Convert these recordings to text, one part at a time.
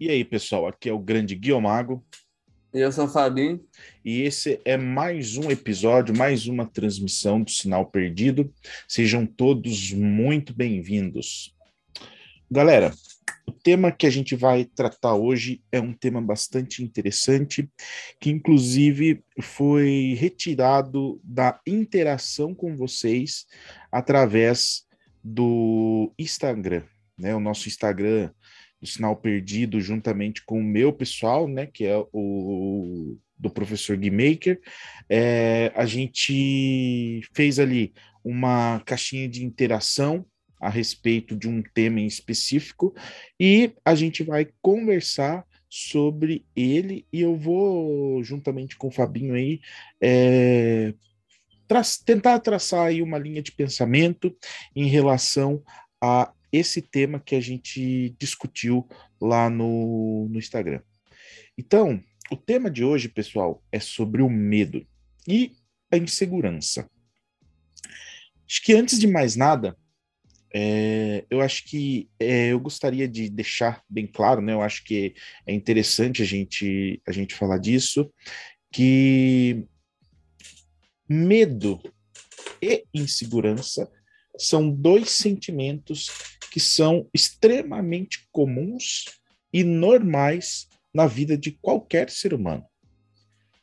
E aí, pessoal, aqui é o grande Guiomago. E eu sou o Fabinho. E esse é mais um episódio, mais uma transmissão do Sinal Perdido. Sejam todos muito bem-vindos. Galera, o tema que a gente vai tratar hoje é um tema bastante interessante, que inclusive foi retirado da interação com vocês através do Instagram, né? O nosso Instagram Sinal Perdido, juntamente com o meu pessoal, né? Que é o do professor Guimaker, é, a gente fez ali uma caixinha de interação a respeito de um tema em específico e a gente vai conversar sobre ele e eu vou juntamente com o Fabinho aí é, tra tentar traçar aí uma linha de pensamento em relação a esse tema que a gente discutiu lá no, no Instagram. Então, o tema de hoje, pessoal, é sobre o medo e a insegurança. Acho que antes de mais nada, é, eu acho que é, eu gostaria de deixar bem claro, né? Eu acho que é interessante a gente, a gente falar disso, que medo e insegurança são dois sentimentos que são extremamente comuns e normais na vida de qualquer ser humano.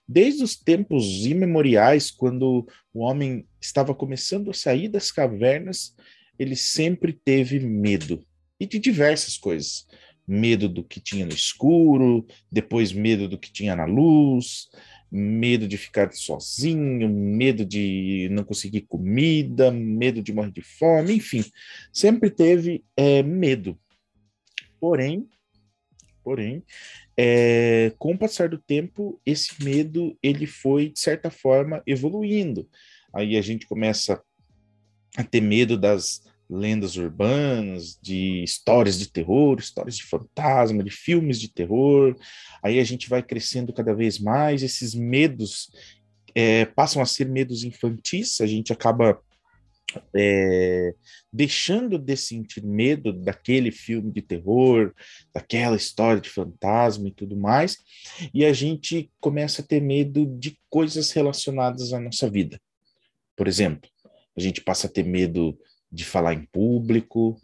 Desde os tempos imemoriais, quando o homem estava começando a sair das cavernas ele sempre teve medo. E de diversas coisas. Medo do que tinha no escuro, depois medo do que tinha na luz, medo de ficar sozinho, medo de não conseguir comida, medo de morrer de fome, enfim, sempre teve é, medo. Porém, porém, é, com o passar do tempo, esse medo ele foi de certa forma evoluindo. Aí a gente começa a ter medo das lendas urbanas, de histórias de terror, histórias de fantasma, de filmes de terror. Aí a gente vai crescendo cada vez mais, esses medos é, passam a ser medos infantis, a gente acaba é, deixando de sentir medo daquele filme de terror, daquela história de fantasma e tudo mais, e a gente começa a ter medo de coisas relacionadas à nossa vida. Por exemplo, a gente passa a ter medo de falar em público,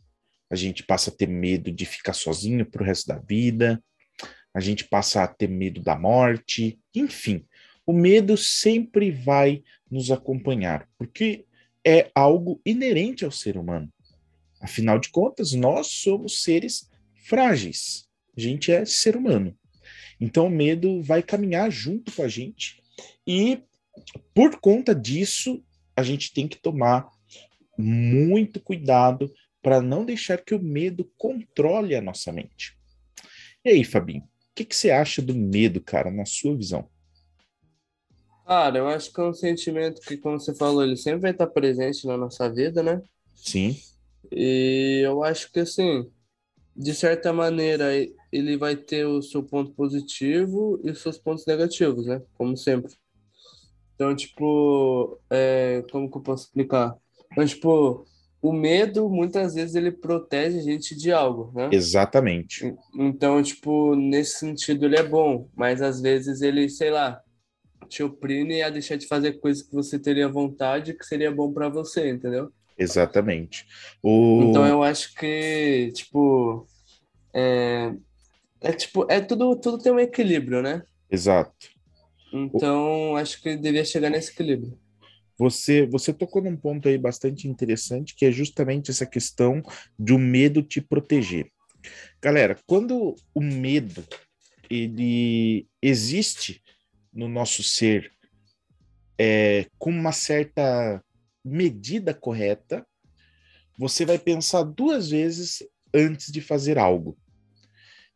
a gente passa a ter medo de ficar sozinho para o resto da vida, a gente passa a ter medo da morte, enfim, o medo sempre vai nos acompanhar, porque é algo inerente ao ser humano. Afinal de contas, nós somos seres frágeis. A gente é ser humano. Então o medo vai caminhar junto com a gente e por conta disso a gente tem que tomar muito cuidado para não deixar que o medo controle a nossa mente. E aí, Fabinho, o que, que, você acha do medo, cara, na sua visão? Cara, eu acho que é um sentimento que, como você falou, ele sempre vai estar presente na nossa vida, né? Sim. E eu acho que, assim, de certa maneira, ele vai ter o seu ponto positivo e os seus pontos negativos, né? Como sempre. Então, tipo, é, como que eu posso explicar? Então, tipo, o medo, muitas vezes, ele protege a gente de algo, né? Exatamente. Então, tipo, nesse sentido, ele é bom, mas às vezes ele, sei lá, te oprime a deixar de fazer coisas que você teria vontade, que seria bom para você, entendeu? Exatamente. O... Então, eu acho que, tipo, é, é tipo, é tudo, tudo tem um equilíbrio, né? Exato. Então, o... acho que devia chegar nesse equilíbrio. Você, você tocou num ponto aí bastante interessante, que é justamente essa questão do medo te proteger. Galera, quando o medo ele existe no nosso ser é, com uma certa medida correta, você vai pensar duas vezes antes de fazer algo.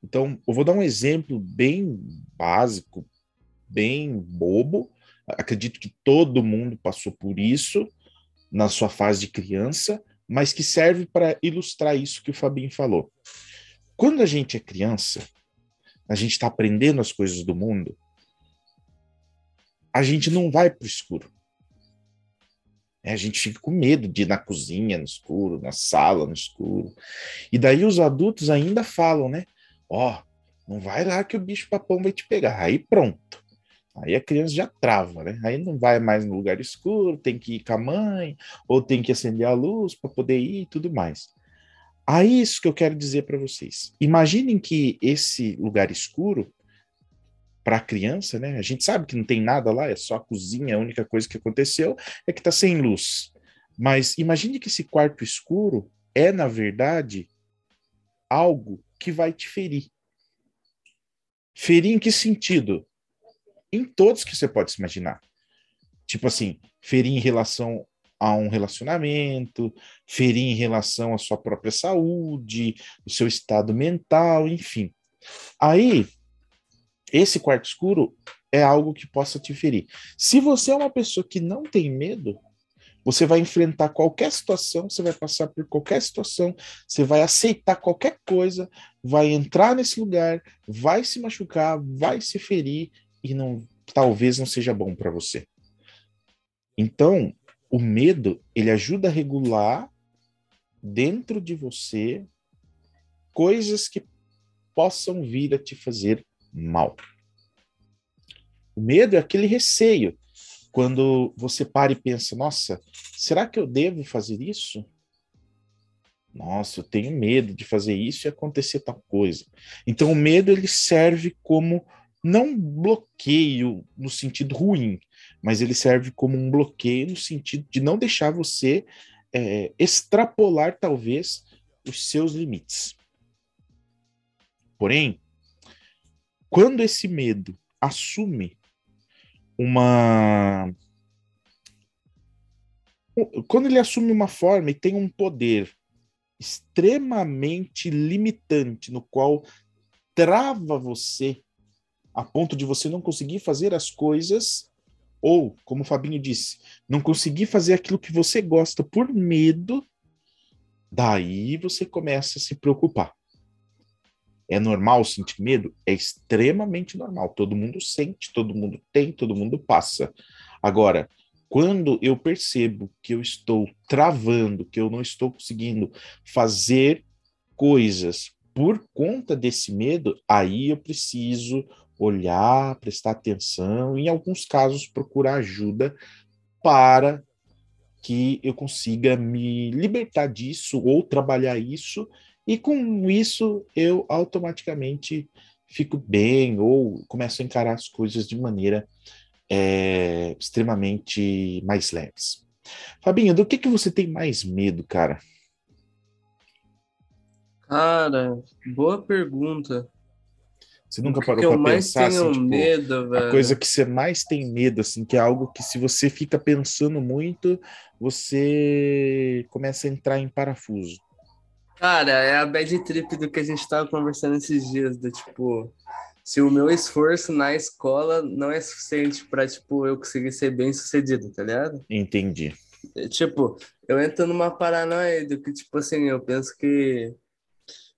Então, eu vou dar um exemplo bem básico, bem bobo, acredito que todo mundo passou por isso na sua fase de criança, mas que serve para ilustrar isso que o Fabinho falou. Quando a gente é criança, a gente está aprendendo as coisas do mundo, a gente não vai para o escuro. É, a gente fica com medo de ir na cozinha no escuro, na sala no escuro. E daí os adultos ainda falam, né? Ó, oh, Não vai lá que o bicho papão vai te pegar. Aí pronto. Aí a criança já trava, né? Aí não vai mais no lugar escuro, tem que ir com a mãe, ou tem que acender a luz para poder ir e tudo mais. Aí isso que eu quero dizer para vocês. Imaginem que esse lugar escuro para a criança, né? A gente sabe que não tem nada lá, é só a cozinha, a única coisa que aconteceu é que está sem luz. Mas imagine que esse quarto escuro é, na verdade, algo que vai te ferir. Ferir em que sentido? Em todos que você pode se imaginar. Tipo assim, ferir em relação a um relacionamento, ferir em relação à sua própria saúde, o seu estado mental, enfim. Aí, esse quarto escuro é algo que possa te ferir. Se você é uma pessoa que não tem medo, você vai enfrentar qualquer situação, você vai passar por qualquer situação, você vai aceitar qualquer coisa, vai entrar nesse lugar, vai se machucar, vai se ferir e não talvez não seja bom para você. Então, o medo, ele ajuda a regular dentro de você coisas que possam vir a te fazer mal. O medo é aquele receio. Quando você para e pensa, nossa, será que eu devo fazer isso? Nossa, eu tenho medo de fazer isso e acontecer tal coisa. Então o medo ele serve como não bloqueio no sentido ruim, mas ele serve como um bloqueio no sentido de não deixar você é, extrapolar, talvez, os seus limites. Porém, quando esse medo assume uma. Quando ele assume uma forma e tem um poder extremamente limitante, no qual trava você a ponto de você não conseguir fazer as coisas, ou, como o Fabinho disse, não conseguir fazer aquilo que você gosta por medo, daí você começa a se preocupar. É normal sentir medo? É extremamente normal. Todo mundo sente, todo mundo tem, todo mundo passa. Agora, quando eu percebo que eu estou travando, que eu não estou conseguindo fazer coisas por conta desse medo, aí eu preciso olhar, prestar atenção, em alguns casos procurar ajuda para que eu consiga me libertar disso ou trabalhar isso, e com isso eu automaticamente fico bem ou começo a encarar as coisas de maneira é, extremamente mais leves. Fabinho, do que, que você tem mais medo, cara? Cara, boa pergunta. Você nunca parou para pensar assim, tipo, medo, a coisa que você mais tem medo, assim, que é algo que se você fica pensando muito, você começa a entrar em parafuso. Cara, é a bad trip do que a gente tava conversando esses dias, do tipo, se o meu esforço na escola não é suficiente para tipo eu conseguir ser bem sucedido, tá ligado? Entendi. É, tipo, eu entro numa paranoia do que tipo assim, eu penso que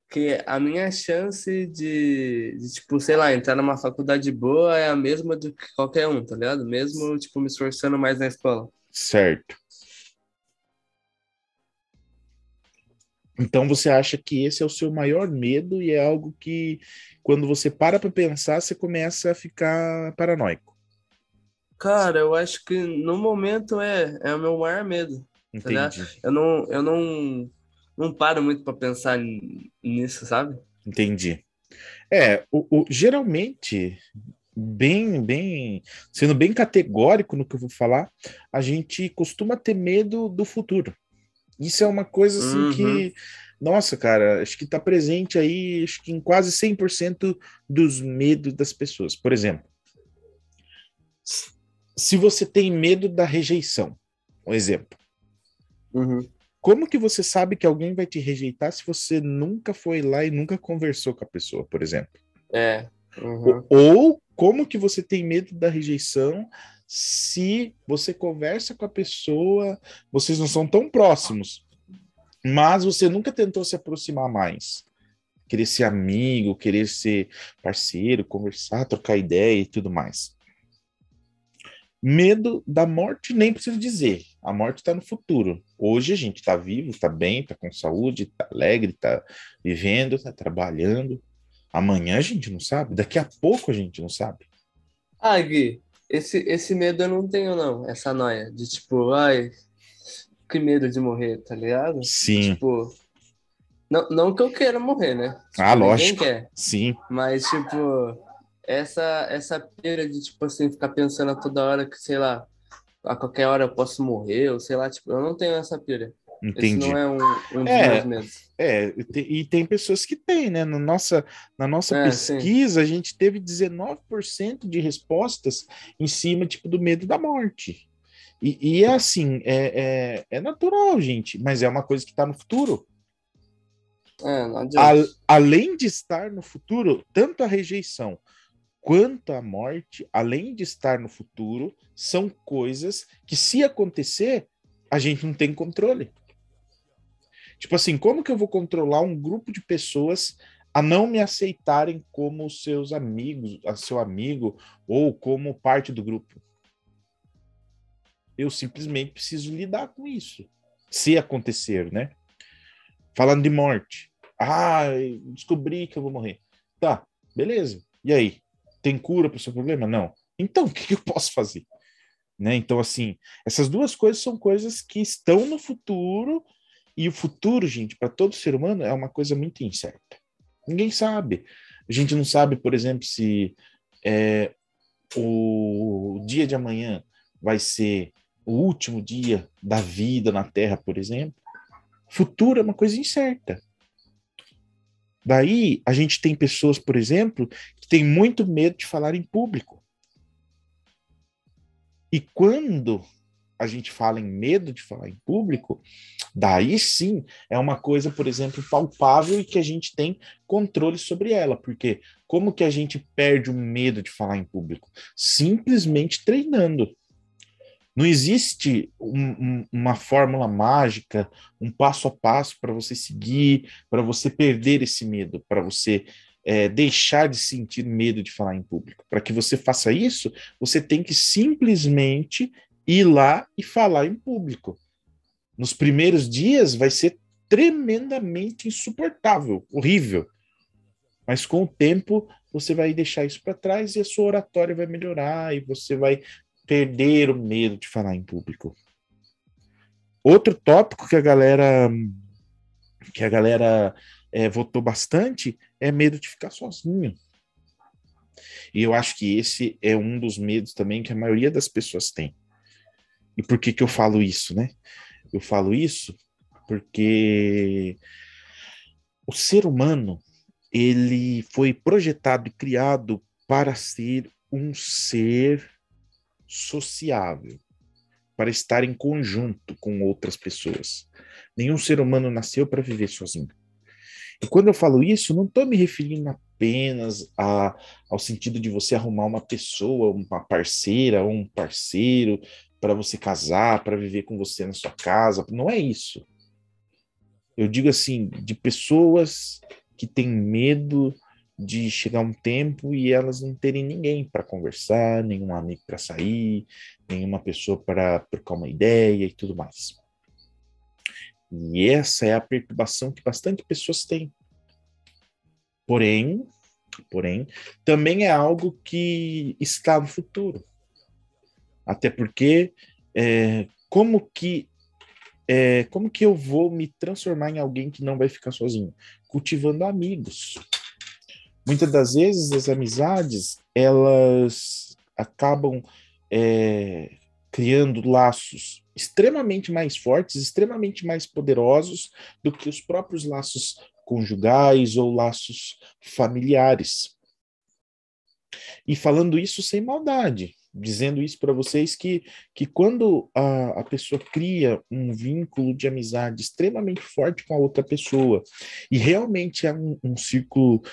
que a minha chance de, de, tipo, sei lá, entrar numa faculdade boa é a mesma do que qualquer um, tá ligado? Mesmo, tipo, me esforçando mais na escola. Certo. Então você acha que esse é o seu maior medo e é algo que, quando você para para pensar, você começa a ficar paranoico? Cara, eu acho que no momento é, é o meu maior medo. Tá Entendi. Tá eu não, eu não não paro muito para pensar nisso, sabe? Entendi. É, o, o, geralmente, bem, bem, sendo bem categórico no que eu vou falar, a gente costuma ter medo do futuro. Isso é uma coisa assim uhum. que, nossa, cara, acho que está presente aí, acho que em quase 100% dos medos das pessoas. Por exemplo, se você tem medo da rejeição, um exemplo. Uhum. Como que você sabe que alguém vai te rejeitar se você nunca foi lá e nunca conversou com a pessoa, por exemplo? É. Uhum. Ou como que você tem medo da rejeição se você conversa com a pessoa, vocês não são tão próximos, mas você nunca tentou se aproximar mais? Querer ser amigo, querer ser parceiro, conversar, trocar ideia e tudo mais. Medo da morte, nem preciso dizer. A morte está no futuro. Hoje a gente está vivo, está bem, está com saúde, está alegre, está vivendo, está trabalhando. Amanhã a gente não sabe, daqui a pouco a gente não sabe. Ah, Gui, esse, esse medo eu não tenho, não. Essa noia de tipo, ai, que medo de morrer, tá ligado? Sim. Tipo, não, não que eu queira morrer, né? Tipo, ah, ninguém lógico. quer. Sim. Mas, tipo, essa, essa pira de, tipo assim, ficar pensando a toda hora que, sei lá, a qualquer hora eu posso morrer, ou sei lá, tipo, eu não tenho essa pira. Entendi. Esse não é um, um dos É. É, e te- tem pessoas que têm, né? Na nossa, na nossa É, pesquisa, a gente teve 19% de respostas em cima, tipo, do medo da morte. E, e é assim, é, é, é natural, gente, mas é uma coisa que está no futuro. É, não A- além de estar no futuro, tanto a rejeição quanto a morte, além de estar no futuro, são coisas que, se acontecer, a gente não tem controle. Tipo assim, como que eu vou controlar um grupo de pessoas a não me aceitarem como seus amigos, seu amigo, ou como parte do grupo? Eu simplesmente preciso lidar com isso. Se acontecer, né? Falando de morte. Ah, descobri que eu vou morrer. Tá, beleza. E aí? Tem cura para o seu problema? Não. Então, o que eu posso fazer? Né? Então, assim, essas duas coisas são coisas que estão no futuro, e o futuro, gente, para todo ser humano é uma coisa muito incerta. Ninguém sabe. A gente não sabe, por exemplo, se é, o dia de amanhã vai ser o último dia da vida na Terra, por exemplo. Futuro é uma coisa incerta. Daí a gente tem pessoas, por exemplo, têm muito medo de falar em público. E quando a gente fala em medo de falar em público, daí sim é uma coisa, por exemplo, palpável e que a gente tem controle sobre ela. Porque como que a gente perde o medo de falar em público? Simplesmente treinando. Não existe um, um, uma fórmula mágica, um passo a passo para você seguir, para você perder esse medo, para você é, deixar de sentir medo de falar em público. Para que você faça isso, você tem que simplesmente ir lá e falar em público. Nos primeiros dias vai ser tremendamente insuportável, horrível. Mas com o tempo você vai deixar isso para trás e a sua oratória vai melhorar e você vai perder o medo de falar em público. Outro tópico que a galera que a galera é, votou bastante é medo de ficar sozinho. E eu acho que esse é um dos medos também que a maioria das pessoas tem. E por que que eu falo isso, né? Eu falo isso porque o ser humano ele foi projetado e criado para ser um ser sociável, para estar em conjunto com outras pessoas. Nenhum ser humano nasceu para viver sozinho. E quando eu falo isso, não estou me referindo apenas a, ao sentido de você arrumar uma pessoa, uma parceira ou um parceiro para você casar, para viver com você na sua casa. Não é isso. Eu digo assim, de pessoas que têm medo de chegar um tempo e elas não terem ninguém para conversar, nenhum amigo para sair, nenhuma pessoa para trocar uma ideia e tudo mais. E essa é a perturbação que bastante pessoas têm. Porém, porém, também é algo que está no futuro. Até porque, é, como que é, como que eu vou me transformar em alguém que não vai ficar sozinho? Cultivando amigos. Muitas das vezes as amizades elas acabam é, criando laços extremamente mais fortes, extremamente mais poderosos do que os próprios laços conjugais ou laços familiares. E falando isso sem maldade, dizendo isso para vocês que, que quando a, a pessoa cria um vínculo de amizade extremamente forte com a outra pessoa e realmente é um, um círculo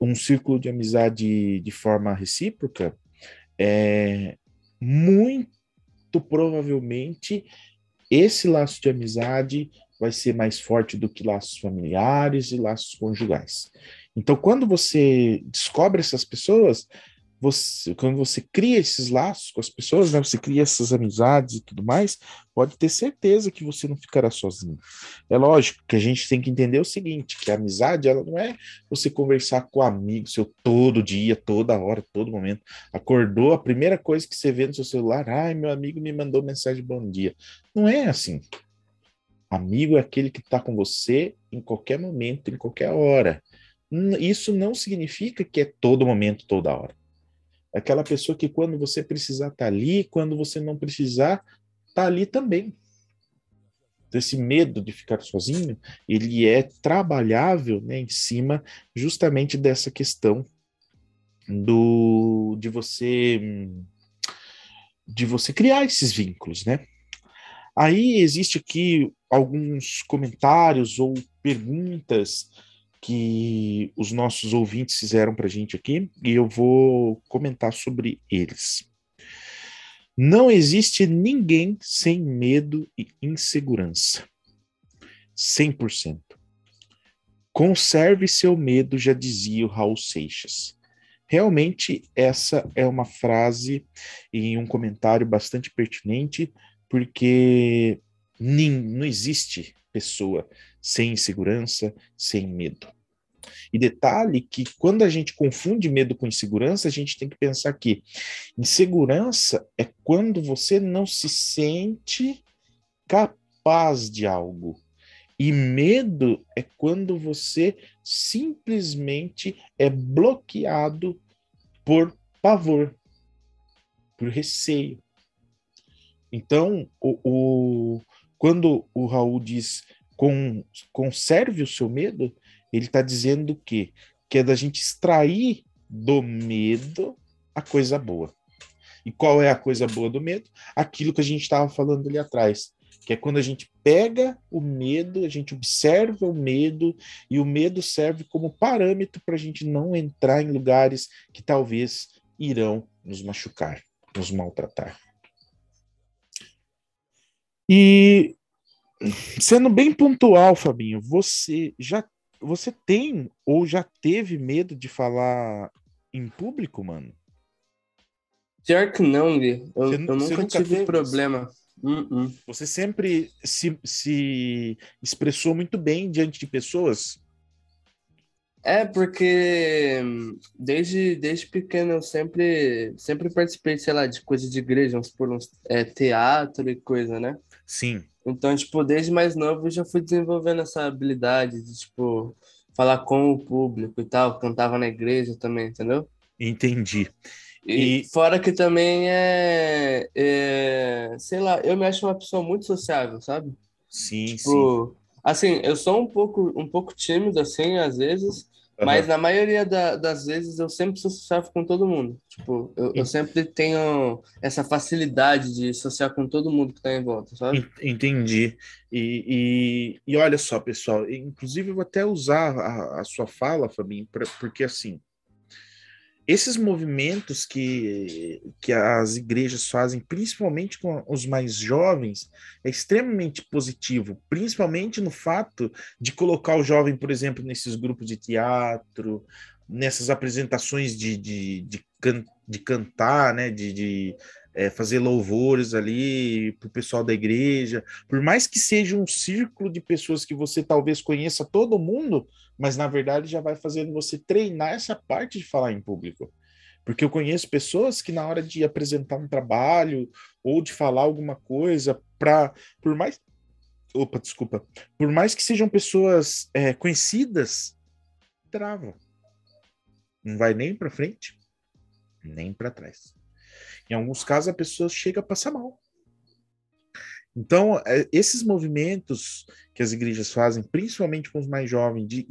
um círculo de amizade de forma recíproca, é muito provavelmente esse laço de amizade vai ser mais forte do que laços familiares e laços conjugais. Então, quando você descobre essas pessoas, você, quando você cria esses laços com as pessoas, né, você cria essas amizades e tudo mais, pode ter certeza que você não ficará sozinho. É lógico que a gente tem que entender o seguinte, que a amizade, ela não é você conversar com amigo seu todo dia, toda hora, todo momento. Acordou, a primeira coisa que você vê no seu celular, ai, meu amigo me mandou mensagem bom dia. Não é assim. Amigo é aquele que está com você em qualquer momento, em qualquer hora. Isso não significa que é todo momento, toda hora. Aquela pessoa que quando você precisar tá ali, quando você não precisar, tá ali também. Esse medo de ficar sozinho, ele é trabalhável né, em cima justamente dessa questão do de você de você criar esses vínculos, né? Aí existe aqui alguns comentários ou perguntas que os nossos ouvintes fizeram para a gente aqui e eu vou comentar sobre eles. Não existe ninguém sem medo e insegurança. 100%. Conserve seu medo, já dizia o Raul Seixas. Realmente, essa é uma frase e um comentário bastante pertinente, porque não existe pessoa sem insegurança, sem medo. E detalhe que quando a gente confunde medo com insegurança, a gente tem que pensar que insegurança é quando você não se sente capaz de algo. E medo é quando você simplesmente é bloqueado por pavor, por receio. Então, o, o, quando o Raul diz conserve o seu medo, ele está dizendo que, que é da gente extrair do medo a coisa boa. E qual é a coisa boa do medo? Aquilo que a gente estava falando ali atrás, que é quando a gente pega o medo, a gente observa o medo, e o medo serve como parâmetro para a gente não entrar em lugares que talvez irão nos machucar, nos maltratar. E sendo bem pontual, Fabinho, você já você tem ou já teve medo de falar em público, mano? Pior que não, Gui. Eu, eu nunca, nunca, tive teve problema. Uh -uh. Você sempre se, se expressou muito bem diante de pessoas? É, porque desde, desde pequeno eu sempre, sempre participei, sei lá, de coisa de igreja, uns, por uns é, teatro e coisa, né? Sim. Então, tipo, desde mais novo eu já fui desenvolvendo essa habilidade de, tipo, falar com o público e tal. Cantava na igreja também, entendeu? Entendi. E, e fora que também é, é, sei lá, eu me acho uma pessoa muito sociável, sabe? Sim, tipo, sim. Assim, eu sou um pouco, um pouco tímido, assim, às vezes, Uhum. Mas na maioria da, das vezes eu sempre sou social com todo mundo. Tipo, eu, eu, sempre tenho essa facilidade de social com todo mundo que está em volta, sabe? Entendi. E, e, e, olha só, pessoal, inclusive eu vou até usar a, a sua fala, Fabinho, pra, porque assim, esses movimentos que, que as igrejas fazem, principalmente com os mais jovens, é extremamente positivo, principalmente no fato de colocar o jovem, por exemplo, nesses grupos de teatro, nessas apresentações de, de, de, can, de cantar, né, de, de é, fazer louvores ali para o pessoal da igreja, por mais que seja um círculo de pessoas que você talvez conheça todo mundo, mas na verdade já vai fazendo você treinar essa parte de falar em público. Porque eu conheço pessoas que na hora de apresentar um trabalho ou de falar alguma coisa, para por mais opa, desculpa, por mais que sejam pessoas é, conhecidas, travam. Não vai nem para frente, nem para trás. Em alguns casos a pessoa chega a passar mal. Então, é, esses movimentos que as igrejas fazem, principalmente com os mais jovens, de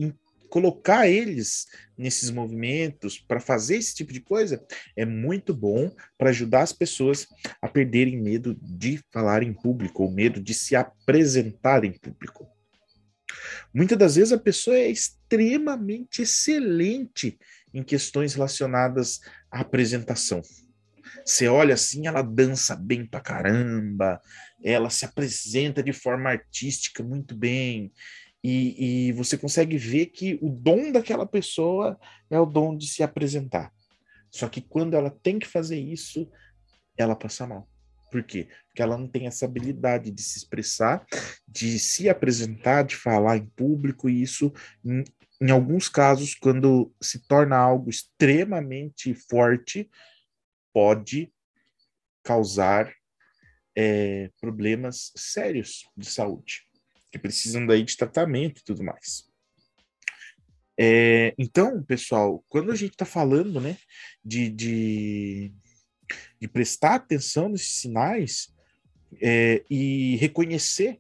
colocar eles nesses movimentos para fazer esse tipo de coisa é muito bom para ajudar as pessoas a perderem medo de falar em público ou medo de se apresentar em público. Muitas das vezes a pessoa é extremamente excelente em questões relacionadas à apresentação. Você olha assim, ela dança bem pra caramba, ela se apresenta de forma artística muito bem, e, e, você consegue ver que o dom daquela pessoa é o dom de se apresentar. Só que quando ela tem que fazer isso, ela passa mal. Por quê? Porque ela não tem essa habilidade de se expressar, de se apresentar, de falar em público, e isso, em, em alguns casos, quando se torna algo extremamente forte, pode causar é, problemas sérios de saúde, que precisam daí de tratamento e tudo mais. É, então, pessoal, quando a gente está falando né, de, de, de, prestar atenção nesses sinais é, e reconhecer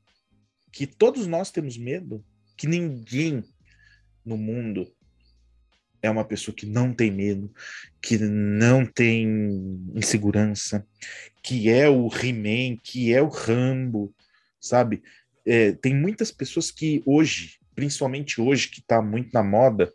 que todos nós temos medo, que ninguém no mundo é uma pessoa que não tem medo, que não tem insegurança, que é o He-Man, que é o Rambo, sabe? É, tem muitas pessoas que hoje, principalmente hoje, que está muito na moda,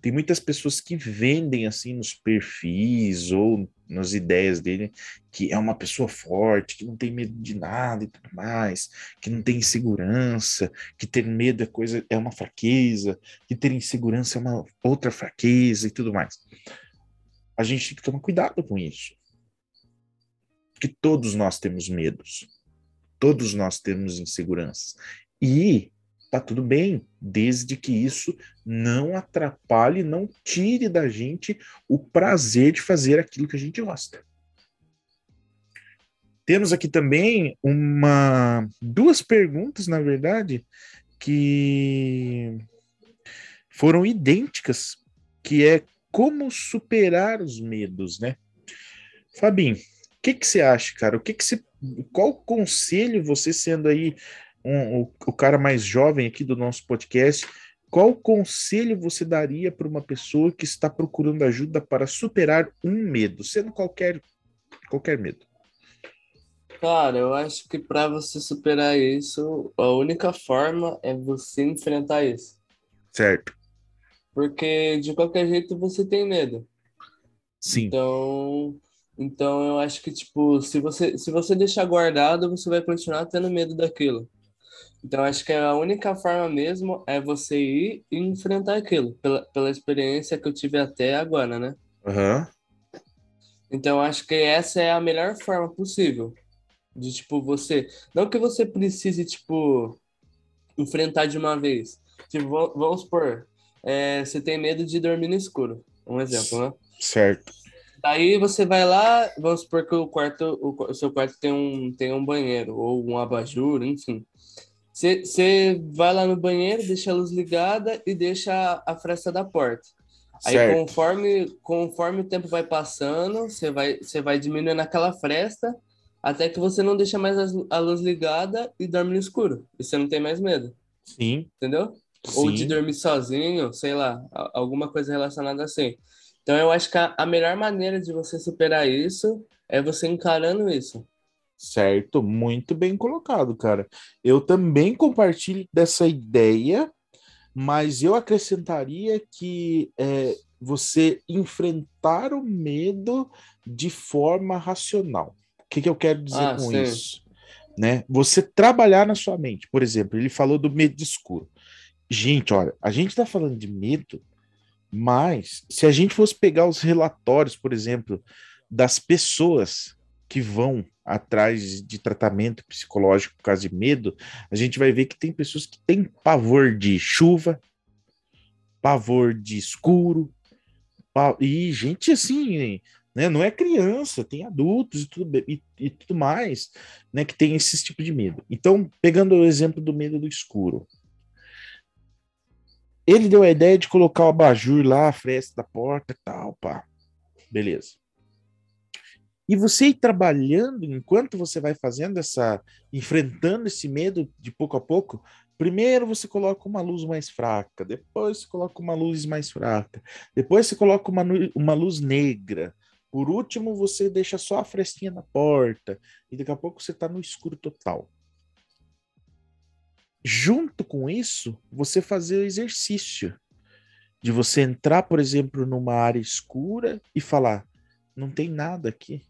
tem muitas pessoas que vendem assim nos perfis ou nas ideias dele que é uma pessoa forte, que não tem medo de nada e tudo mais, que não tem insegurança, que ter medo é coisa é uma fraqueza, que ter insegurança é uma outra fraqueza e tudo mais. A gente tem que tomar cuidado com isso. Porque todos nós temos medos. Todos nós temos inseguranças. E tá tudo bem, desde que isso não atrapalhe, não tire da gente o prazer de fazer aquilo que a gente gosta. Temos aqui também uma duas perguntas, na verdade, que foram idênticas, que é como superar os medos, né? Fabinho, o que que você acha, cara? O que que você, qual conselho você sendo aí um, o, o cara mais jovem aqui do nosso podcast, qual conselho você daria para uma pessoa que está procurando ajuda para superar um medo, sendo qualquer qualquer medo? Cara, eu acho que para você superar isso, a única forma é você enfrentar isso. Certo. Porque de qualquer jeito você tem medo. Sim. Então, então eu acho que tipo, se você se você deixar guardado, você vai continuar tendo medo daquilo. Então, acho que a única forma mesmo é você ir e enfrentar aquilo, pela, pela experiência que eu tive até agora, né? Uhum. Então, acho que essa é a melhor forma possível. De, tipo, você... Não que você precise, tipo, enfrentar de uma vez. Tipo, vamos supor, é, você tem medo de dormir no escuro. Um exemplo, né? Certo. Daí você vai lá, vamos supor que o quarto, o, seu quarto tem um, tem um banheiro, ou um abajur, enfim. Você vai lá no banheiro, deixa a luz ligada e deixa a fresta da porta. Aí certo. conforme, conforme o tempo vai passando, você vai, vai diminuindo aquela fresta até que você não deixa mais a luz ligada e dorme no escuro. E você não tem mais medo. Sim. Entendeu? Sim. Ou de dormir sozinho, sei lá, alguma coisa relacionada assim. Então eu acho que a, a melhor maneira de você superar isso é você encarando isso. Certo, muito bem colocado, cara. Eu também compartilho dessa ideia, mas eu acrescentaria que é, você enfrentar o medo de forma racional. O que, que eu quero dizer ah, com sim. isso? Né? Você trabalhar na sua mente. Por exemplo, ele falou do medo escuro. Gente, olha, a gente está falando de medo, mas se a gente fosse pegar os relatórios, por exemplo, das pessoas que vão atrás de tratamento psicológico por causa de medo, a gente vai ver que tem pessoas que têm pavor de chuva, pavor de escuro, e gente assim, né, não é criança, tem adultos e tudo, e, e tudo mais, né, que tem esse tipo de medo. Então, pegando o exemplo do medo do escuro, ele deu a ideia de colocar o abajur lá, a fresta da porta e tal, pá. Beleza. E você ir trabalhando enquanto você vai fazendo essa, enfrentando esse medo de pouco a pouco. Primeiro você coloca uma luz mais fraca, depois você coloca uma luz mais fraca, depois você coloca uma, uma luz negra. Por último, você deixa só a frestinha na porta e daqui a pouco você está no escuro total. Junto com isso, você fazer o exercício de você entrar, por exemplo, numa área escura e falar: não tem nada aqui.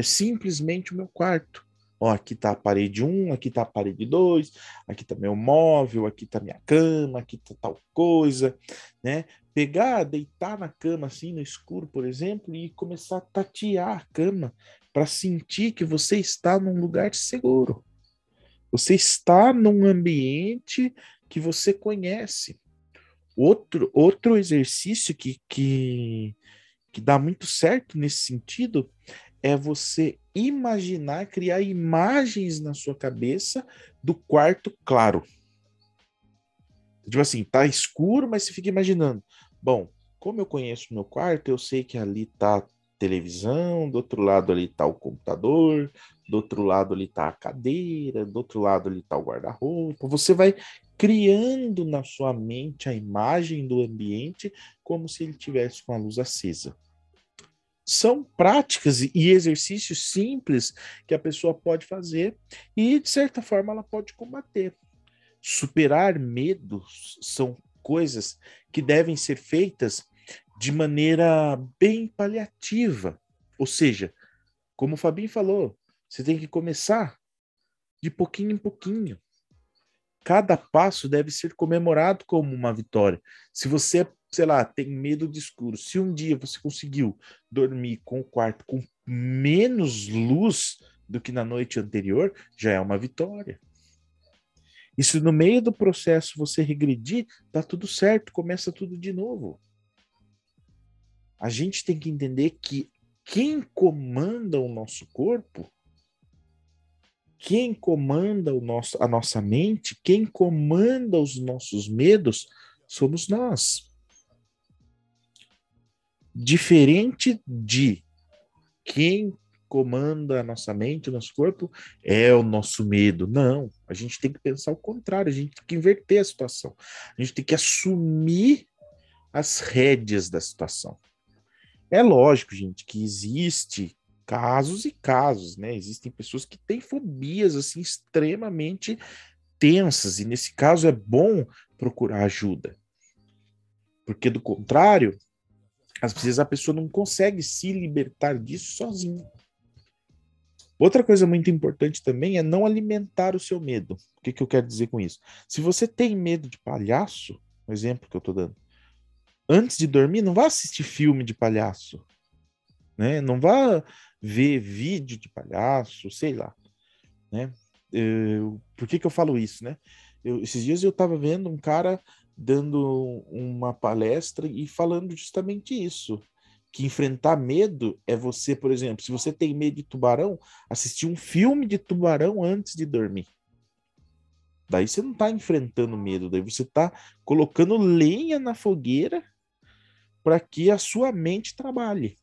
É simplesmente o meu quarto. Ó, aqui tá a parede 1, aqui tá a parede 2, aqui tá meu móvel, aqui tá minha cama, aqui tá tal coisa, né? pegar, deitar na cama assim no escuro, por exemplo, e começar a tatear a cama para sentir que você está num lugar seguro. Você está num ambiente que você conhece. Outro, outro exercício que, que, que dá muito certo nesse sentido é você imaginar, criar imagens na sua cabeça do quarto claro. Tipo assim, tá escuro, mas você fica imaginando. Bom, como eu conheço meu quarto, eu sei que ali tá televisão, do outro lado ali tá o computador, do outro lado ali tá a cadeira, do outro lado ali tá o guarda-roupa. Você vai criando na sua mente a imagem do ambiente como se ele tivesse com a luz acesa. São práticas e exercícios simples que a pessoa pode fazer e, de certa forma, ela pode combater. Superar medos são coisas que devem ser feitas de maneira bem paliativa. Ou seja, como o Fabinho falou, você tem que começar de pouquinho em pouquinho. Cada passo deve ser comemorado como uma vitória. Se você, sei lá, tem medo de escuro, se um dia você conseguiu dormir com o quarto com menos luz do que na noite anterior, já é uma vitória. E se no meio do processo você regredir, tá tudo certo, começa tudo de novo. A gente tem que entender que quem comanda o nosso corpo, quem comanda o nosso, a nossa mente, quem comanda os nossos medos, somos nós. Diferente de quem comanda a nossa mente, o nosso corpo, é o nosso medo. Não, a gente tem que pensar o contrário, a gente tem que inverter a situação. A gente tem que assumir as rédeas da situação. É lógico, gente, que existe casos e casos, né? Existem pessoas que têm fobias assim extremamente tensas e nesse caso é bom procurar ajuda. Porque do contrário, às vezes a pessoa não consegue se libertar disso sozinha. Outra coisa muito importante também é não alimentar o seu medo. O que, que eu quero dizer com isso? Se você tem medo de palhaço, um exemplo que eu estou dando, antes de dormir, não vá assistir filme de palhaço, né? Não vá ver vídeo de palhaço, sei lá, né? Eu, por que, que eu falo isso, né? Eu, esses dias eu estava vendo um cara dando uma palestra e falando justamente isso que enfrentar medo é você, por exemplo, se você tem medo de tubarão, assistir um filme de tubarão antes de dormir. Daí você não está enfrentando medo, daí você está colocando lenha na fogueira para que a sua mente trabalhe.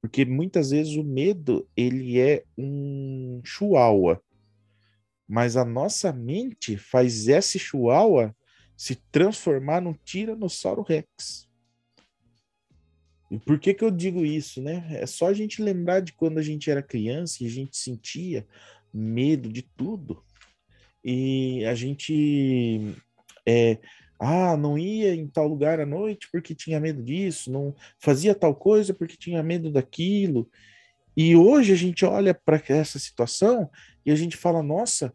Porque muitas vezes o medo, ele é um chihuahua. Mas a nossa mente faz esse chihuahua se transformar num tiranossauro rex. E por que, que eu digo isso, né? É só a gente lembrar de quando a gente era criança e a gente sentia medo de tudo. E a gente é, ah, não ia em tal lugar à noite porque tinha medo disso, não fazia tal coisa porque tinha medo daquilo. E hoje a gente olha para essa situação e a gente fala: nossa,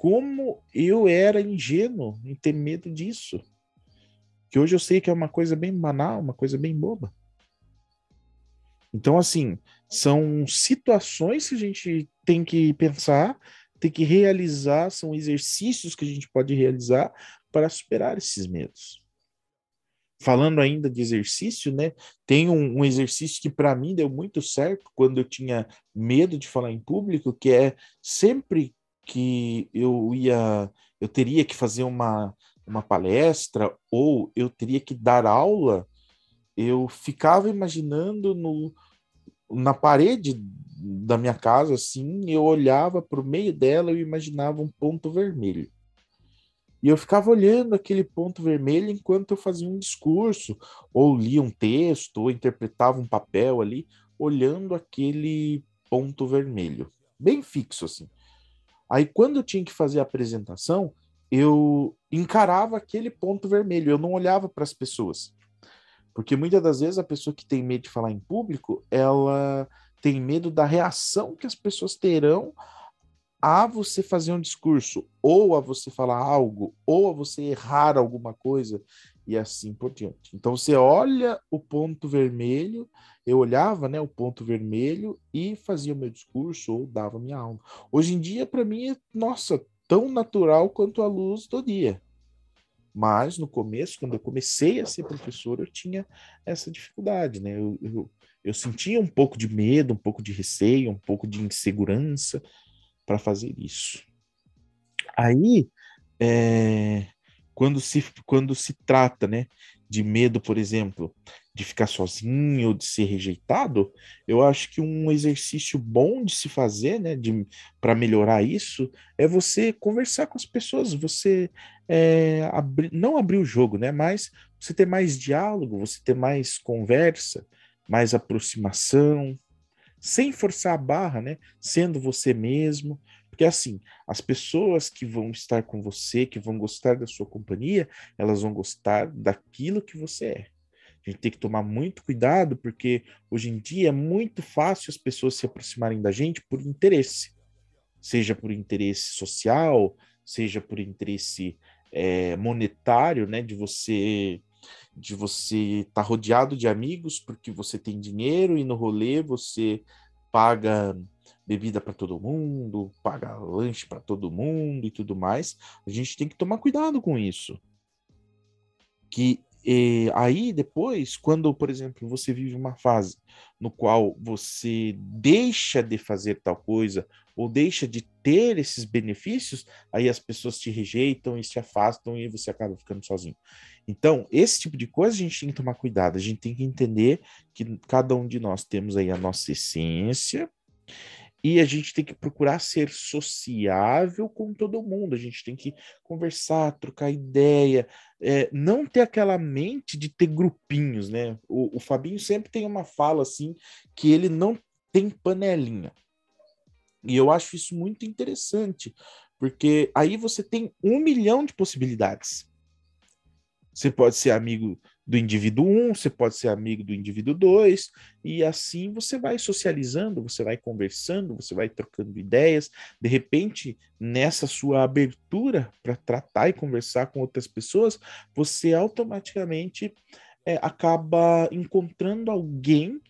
como eu era ingênuo em ter medo disso. Que hoje eu sei que é uma coisa bem banal, uma coisa bem boba. Então, assim, são situações que a gente tem que pensar, tem que realizar, são exercícios que a gente pode realizar para superar esses medos. Falando ainda de exercício, né? Tem um, um exercício que para mim deu muito certo quando eu tinha medo de falar em público, que é sempre que eu ia, eu teria que fazer uma, uma palestra ou eu teria que dar aula, eu ficava imaginando no, na parede da minha casa, assim, eu olhava para o meio dela e imaginava um ponto vermelho. E eu ficava olhando aquele ponto vermelho enquanto eu fazia um discurso, ou lia um texto, ou interpretava um papel ali, olhando aquele ponto vermelho, bem fixo assim. Aí quando eu tinha que fazer a apresentação, eu encarava aquele ponto vermelho, eu não olhava para as pessoas. Porque muitas das vezes a pessoa que tem medo de falar em público, ela tem medo da reação que as pessoas terão a você fazer um discurso, ou a você falar algo, ou a você errar alguma coisa. E assim por diante. Então você olha o ponto vermelho, eu olhava, né, o ponto vermelho e fazia o meu discurso ou dava minha aula. Hoje em dia para mim é, nossa, tão natural quanto a luz do dia. Mas no começo, quando eu comecei a ser professor, eu tinha essa dificuldade, né? Eu, eu, eu sentia um pouco de medo, um pouco de receio, um pouco de insegurança para fazer isso. Aí, é, quando, se, quando se trata né, de medo, por exemplo, de ficar sozinho de ser rejeitado, eu acho que um exercício bom de se fazer, né, para melhorar isso, é você conversar com as pessoas, você é, abri, não abrir o jogo, né, mas você ter mais diálogo, você ter mais conversa, mais aproximação, sem forçar a barra, né, sendo você mesmo, porque assim, as pessoas que vão estar com você, que vão gostar da sua companhia, elas vão gostar daquilo que você é. A gente tem que tomar muito cuidado, porque hoje em dia é muito fácil as pessoas se aproximarem da gente por interesse. Seja por interesse social, seja por interesse é, monetário, né? De você de você estar tá rodeado de amigos porque você tem dinheiro e no rolê você paga bebida para todo mundo, paga lanche para todo mundo e tudo mais. A gente tem que tomar cuidado com isso. Que e aí depois, quando, por exemplo, você vive uma fase no qual você deixa de fazer tal coisa ou deixa de ter esses benefícios, aí as pessoas te rejeitam e se afastam e você acaba ficando sozinho. Então, esse tipo de coisa a gente tem que tomar cuidado, a gente tem que entender que cada um de nós temos aí a nossa essência e a gente tem que procurar ser sociável com todo mundo. A gente tem que conversar, trocar ideia, é, não ter aquela mente de ter grupinhos, né? O, o Fabinho sempre tem uma fala assim que ele não tem panelinha. E eu acho isso muito interessante, porque aí você tem um milhão de possibilidades. Você pode ser amigo do indivíduo 1, você pode ser amigo do indivíduo 2, e assim você vai socializando, você vai conversando, você vai trocando ideias. De repente, nessa sua abertura para tratar e conversar com outras pessoas, você automaticamente é, acaba encontrando alguém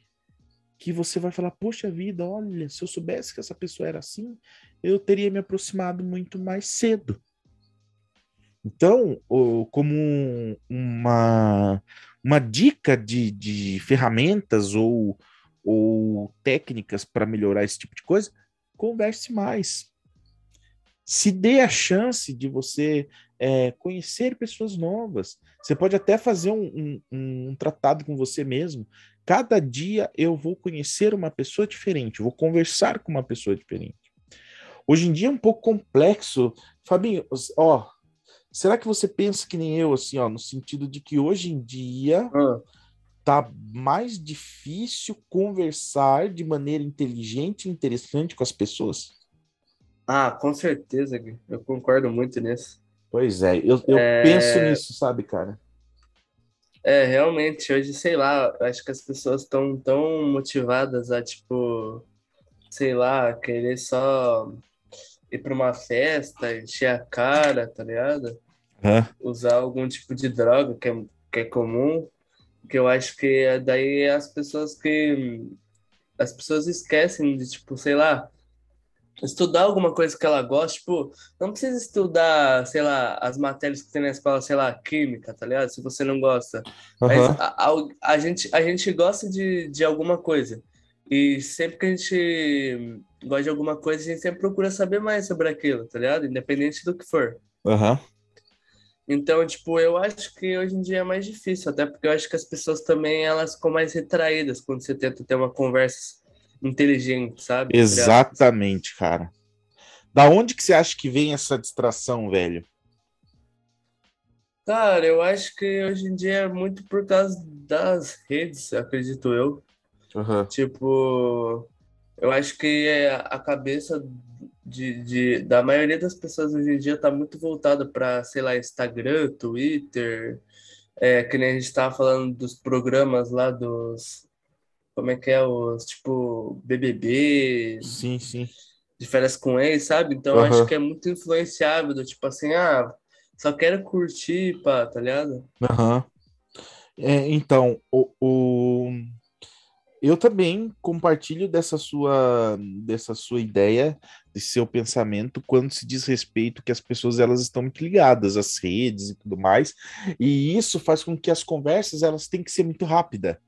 que você vai falar: Poxa vida, olha, se eu soubesse que essa pessoa era assim, eu teria me aproximado muito mais cedo. Então, como uma, uma dica de, de ferramentas ou, ou técnicas para melhorar esse tipo de coisa, converse mais. Se dê a chance de você é, conhecer pessoas novas. Você pode até fazer um, um, um tratado com você mesmo. Cada dia eu vou conhecer uma pessoa diferente, vou conversar com uma pessoa diferente. Hoje em dia é um pouco complexo. Fabinho, ó, Será que você pensa que nem eu, assim, ó, no sentido de que hoje em dia ah. tá mais difícil conversar de maneira inteligente e interessante com as pessoas? Ah, com certeza, Gui. eu concordo muito nisso. Pois é, eu, eu é... penso nisso, sabe, cara? É, realmente, hoje, sei lá, acho que as pessoas estão tão motivadas a, tipo, sei lá, querer só ir para uma festa, encher a cara, tá ligado? usar algum tipo de droga que é, que é comum, que eu acho que daí as pessoas que as pessoas esquecem de tipo, sei lá, estudar alguma coisa que ela gosta, tipo, não precisa estudar, sei lá, as matérias que tem na escola, sei lá, química, tá ligado? Se você não gosta. Uhum. Mas a, a, a, gente, a gente gosta de, de alguma coisa. E sempre que a gente gosta de alguma coisa, a gente sempre procura saber mais sobre aquilo, tá ligado? Independente do que for. Uhum. Então, tipo, eu acho que hoje em dia é mais difícil, até porque eu acho que as pessoas também elas ficam mais retraídas quando você tenta ter uma conversa inteligente, sabe? Exatamente, cara. Da onde que você acha que vem essa distração, velho? Cara, eu acho que hoje em dia é muito por causa das redes, acredito eu. Uhum. Tipo, eu acho que é a cabeça de, de, da maioria das pessoas hoje em dia está muito voltada para, sei lá, Instagram, Twitter, é, que nem a gente estava falando dos programas lá dos. Como é que é? Os tipo BBB. Sim, sim. De férias com ex, sabe? Então uhum. acho que é muito influenciável, do tipo assim, ah, só quero curtir, pá, tá ligado? Aham. Uhum. É, então, o, o, eu também compartilho dessa sua, dessa sua ideia, desse seu pensamento, quando se diz respeito que as pessoas elas estão muito ligadas às redes e tudo mais, e isso faz com que as conversas elas têm que ser muito rápida.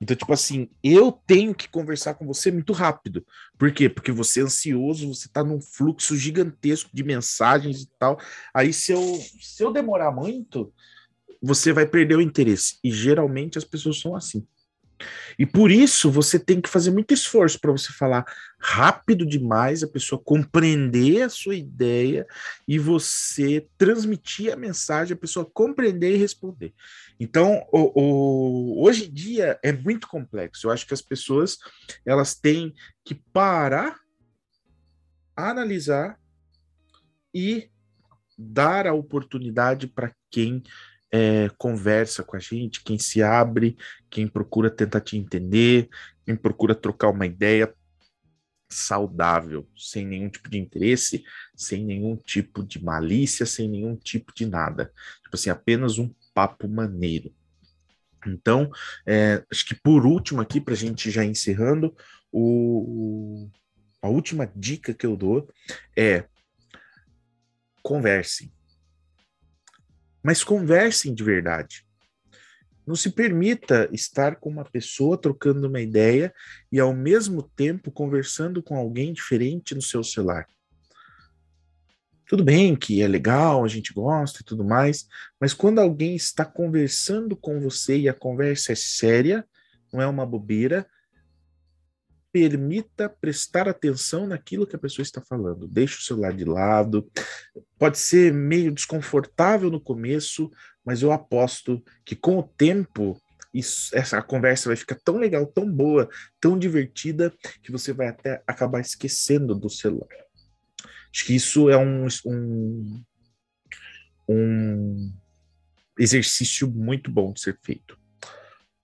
Então, tipo assim, eu tenho que conversar com você muito rápido. Por quê? Porque você é ansioso, você tá num fluxo gigantesco de mensagens e tal. Aí, se eu, se eu demorar muito, você vai perder o interesse. E geralmente as pessoas são assim. E por isso você tem que fazer muito esforço para você falar rápido demais, a pessoa compreender a sua ideia e você transmitir a mensagem, a pessoa compreender e responder. Então, o, o, hoje em dia é muito complexo. Eu acho que as pessoas elas têm que parar, analisar e dar a oportunidade para quem é, conversa com a gente, quem se abre, quem procura tentar te entender, quem procura trocar uma ideia saudável, sem nenhum tipo de interesse, sem nenhum tipo de malícia, sem nenhum tipo de nada. Tipo assim, apenas um papo maneiro. Então, é, acho que por último aqui, para a gente já encerrando, o, a última dica que eu dou é conversem mas conversem de verdade. Não se permita estar com uma pessoa trocando uma ideia e ao mesmo tempo conversando com alguém diferente no seu celular. Tudo bem que é legal, a gente gosta e tudo mais, mas quando alguém está conversando com você e a conversa é séria, não é uma bobeira, permita prestar atenção naquilo que a pessoa está falando. Deixe o celular de lado. Pode ser meio desconfortável no começo, mas eu aposto que com o tempo isso, essa conversa vai ficar tão legal, tão boa, tão divertida, que você vai até acabar esquecendo do celular. Acho que isso é um, um, um exercício muito bom de ser feito.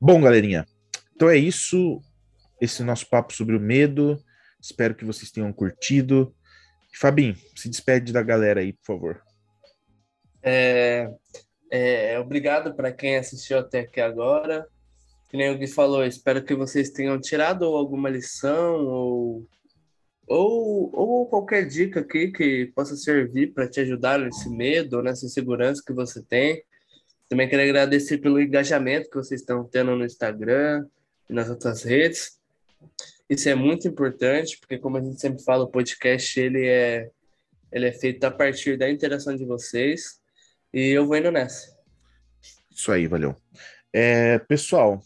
Bom, galerinha, então é isso esse nosso papo sobre o medo. Espero que vocês tenham curtido. Fabinho, se despede da galera aí, por favor. É, é, obrigado para quem assistiu até aqui agora. Que nem o Gui falou, espero que vocês tenham tirado alguma lição ou, ou, ou qualquer dica aqui que possa servir para te ajudar nesse medo, nessa insegurança que você tem. Também quero agradecer pelo engajamento que vocês estão tendo no Instagram e nas outras redes. Isso é muito importante, porque como a gente sempre fala, o podcast ele é, ele é feito a partir da interação de vocês. E eu vou indo nessa. Isso aí, valeu. É, pessoal,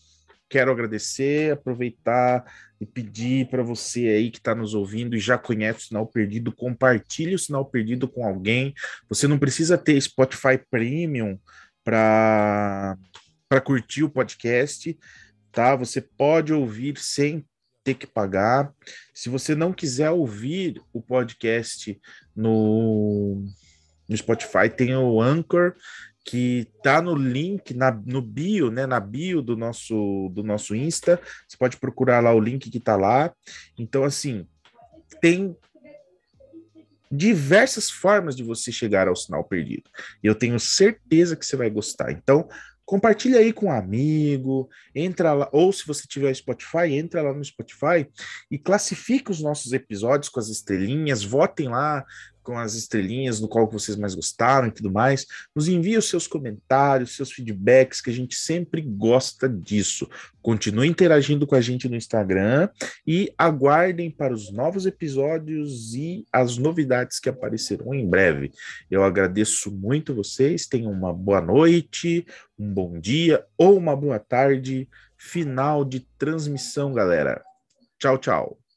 quero agradecer, aproveitar e pedir para você aí que está nos ouvindo e já conhece o Sinal Perdido, compartilhe o Sinal Perdido com alguém. Você não precisa ter Spotify Premium para curtir o podcast, tá? Você pode ouvir sem ter que pagar. Se você não quiser ouvir o podcast no, no Spotify, tem o Anchor, que tá no link, na, no bio, né, na bio do nosso, do nosso Insta. Você pode procurar lá o link que tá lá. Então, assim, tem diversas formas de você chegar ao sinal perdido. E eu tenho certeza que você vai gostar. Então, compartilha aí com um amigo, entra lá, ou se você tiver Spotify, entra lá no Spotify e classifique os nossos episódios com as estrelinhas, votem lá, com as estrelinhas, no qual vocês mais gostaram e tudo mais. Nos envie os seus comentários, seus feedbacks, que a gente sempre gosta disso. Continue interagindo com a gente no Instagram e aguardem para os novos episódios e as novidades que aparecerão em breve. Eu agradeço muito vocês, tenham uma boa noite, um bom dia ou uma boa tarde. Final de transmissão, galera. Tchau, tchau.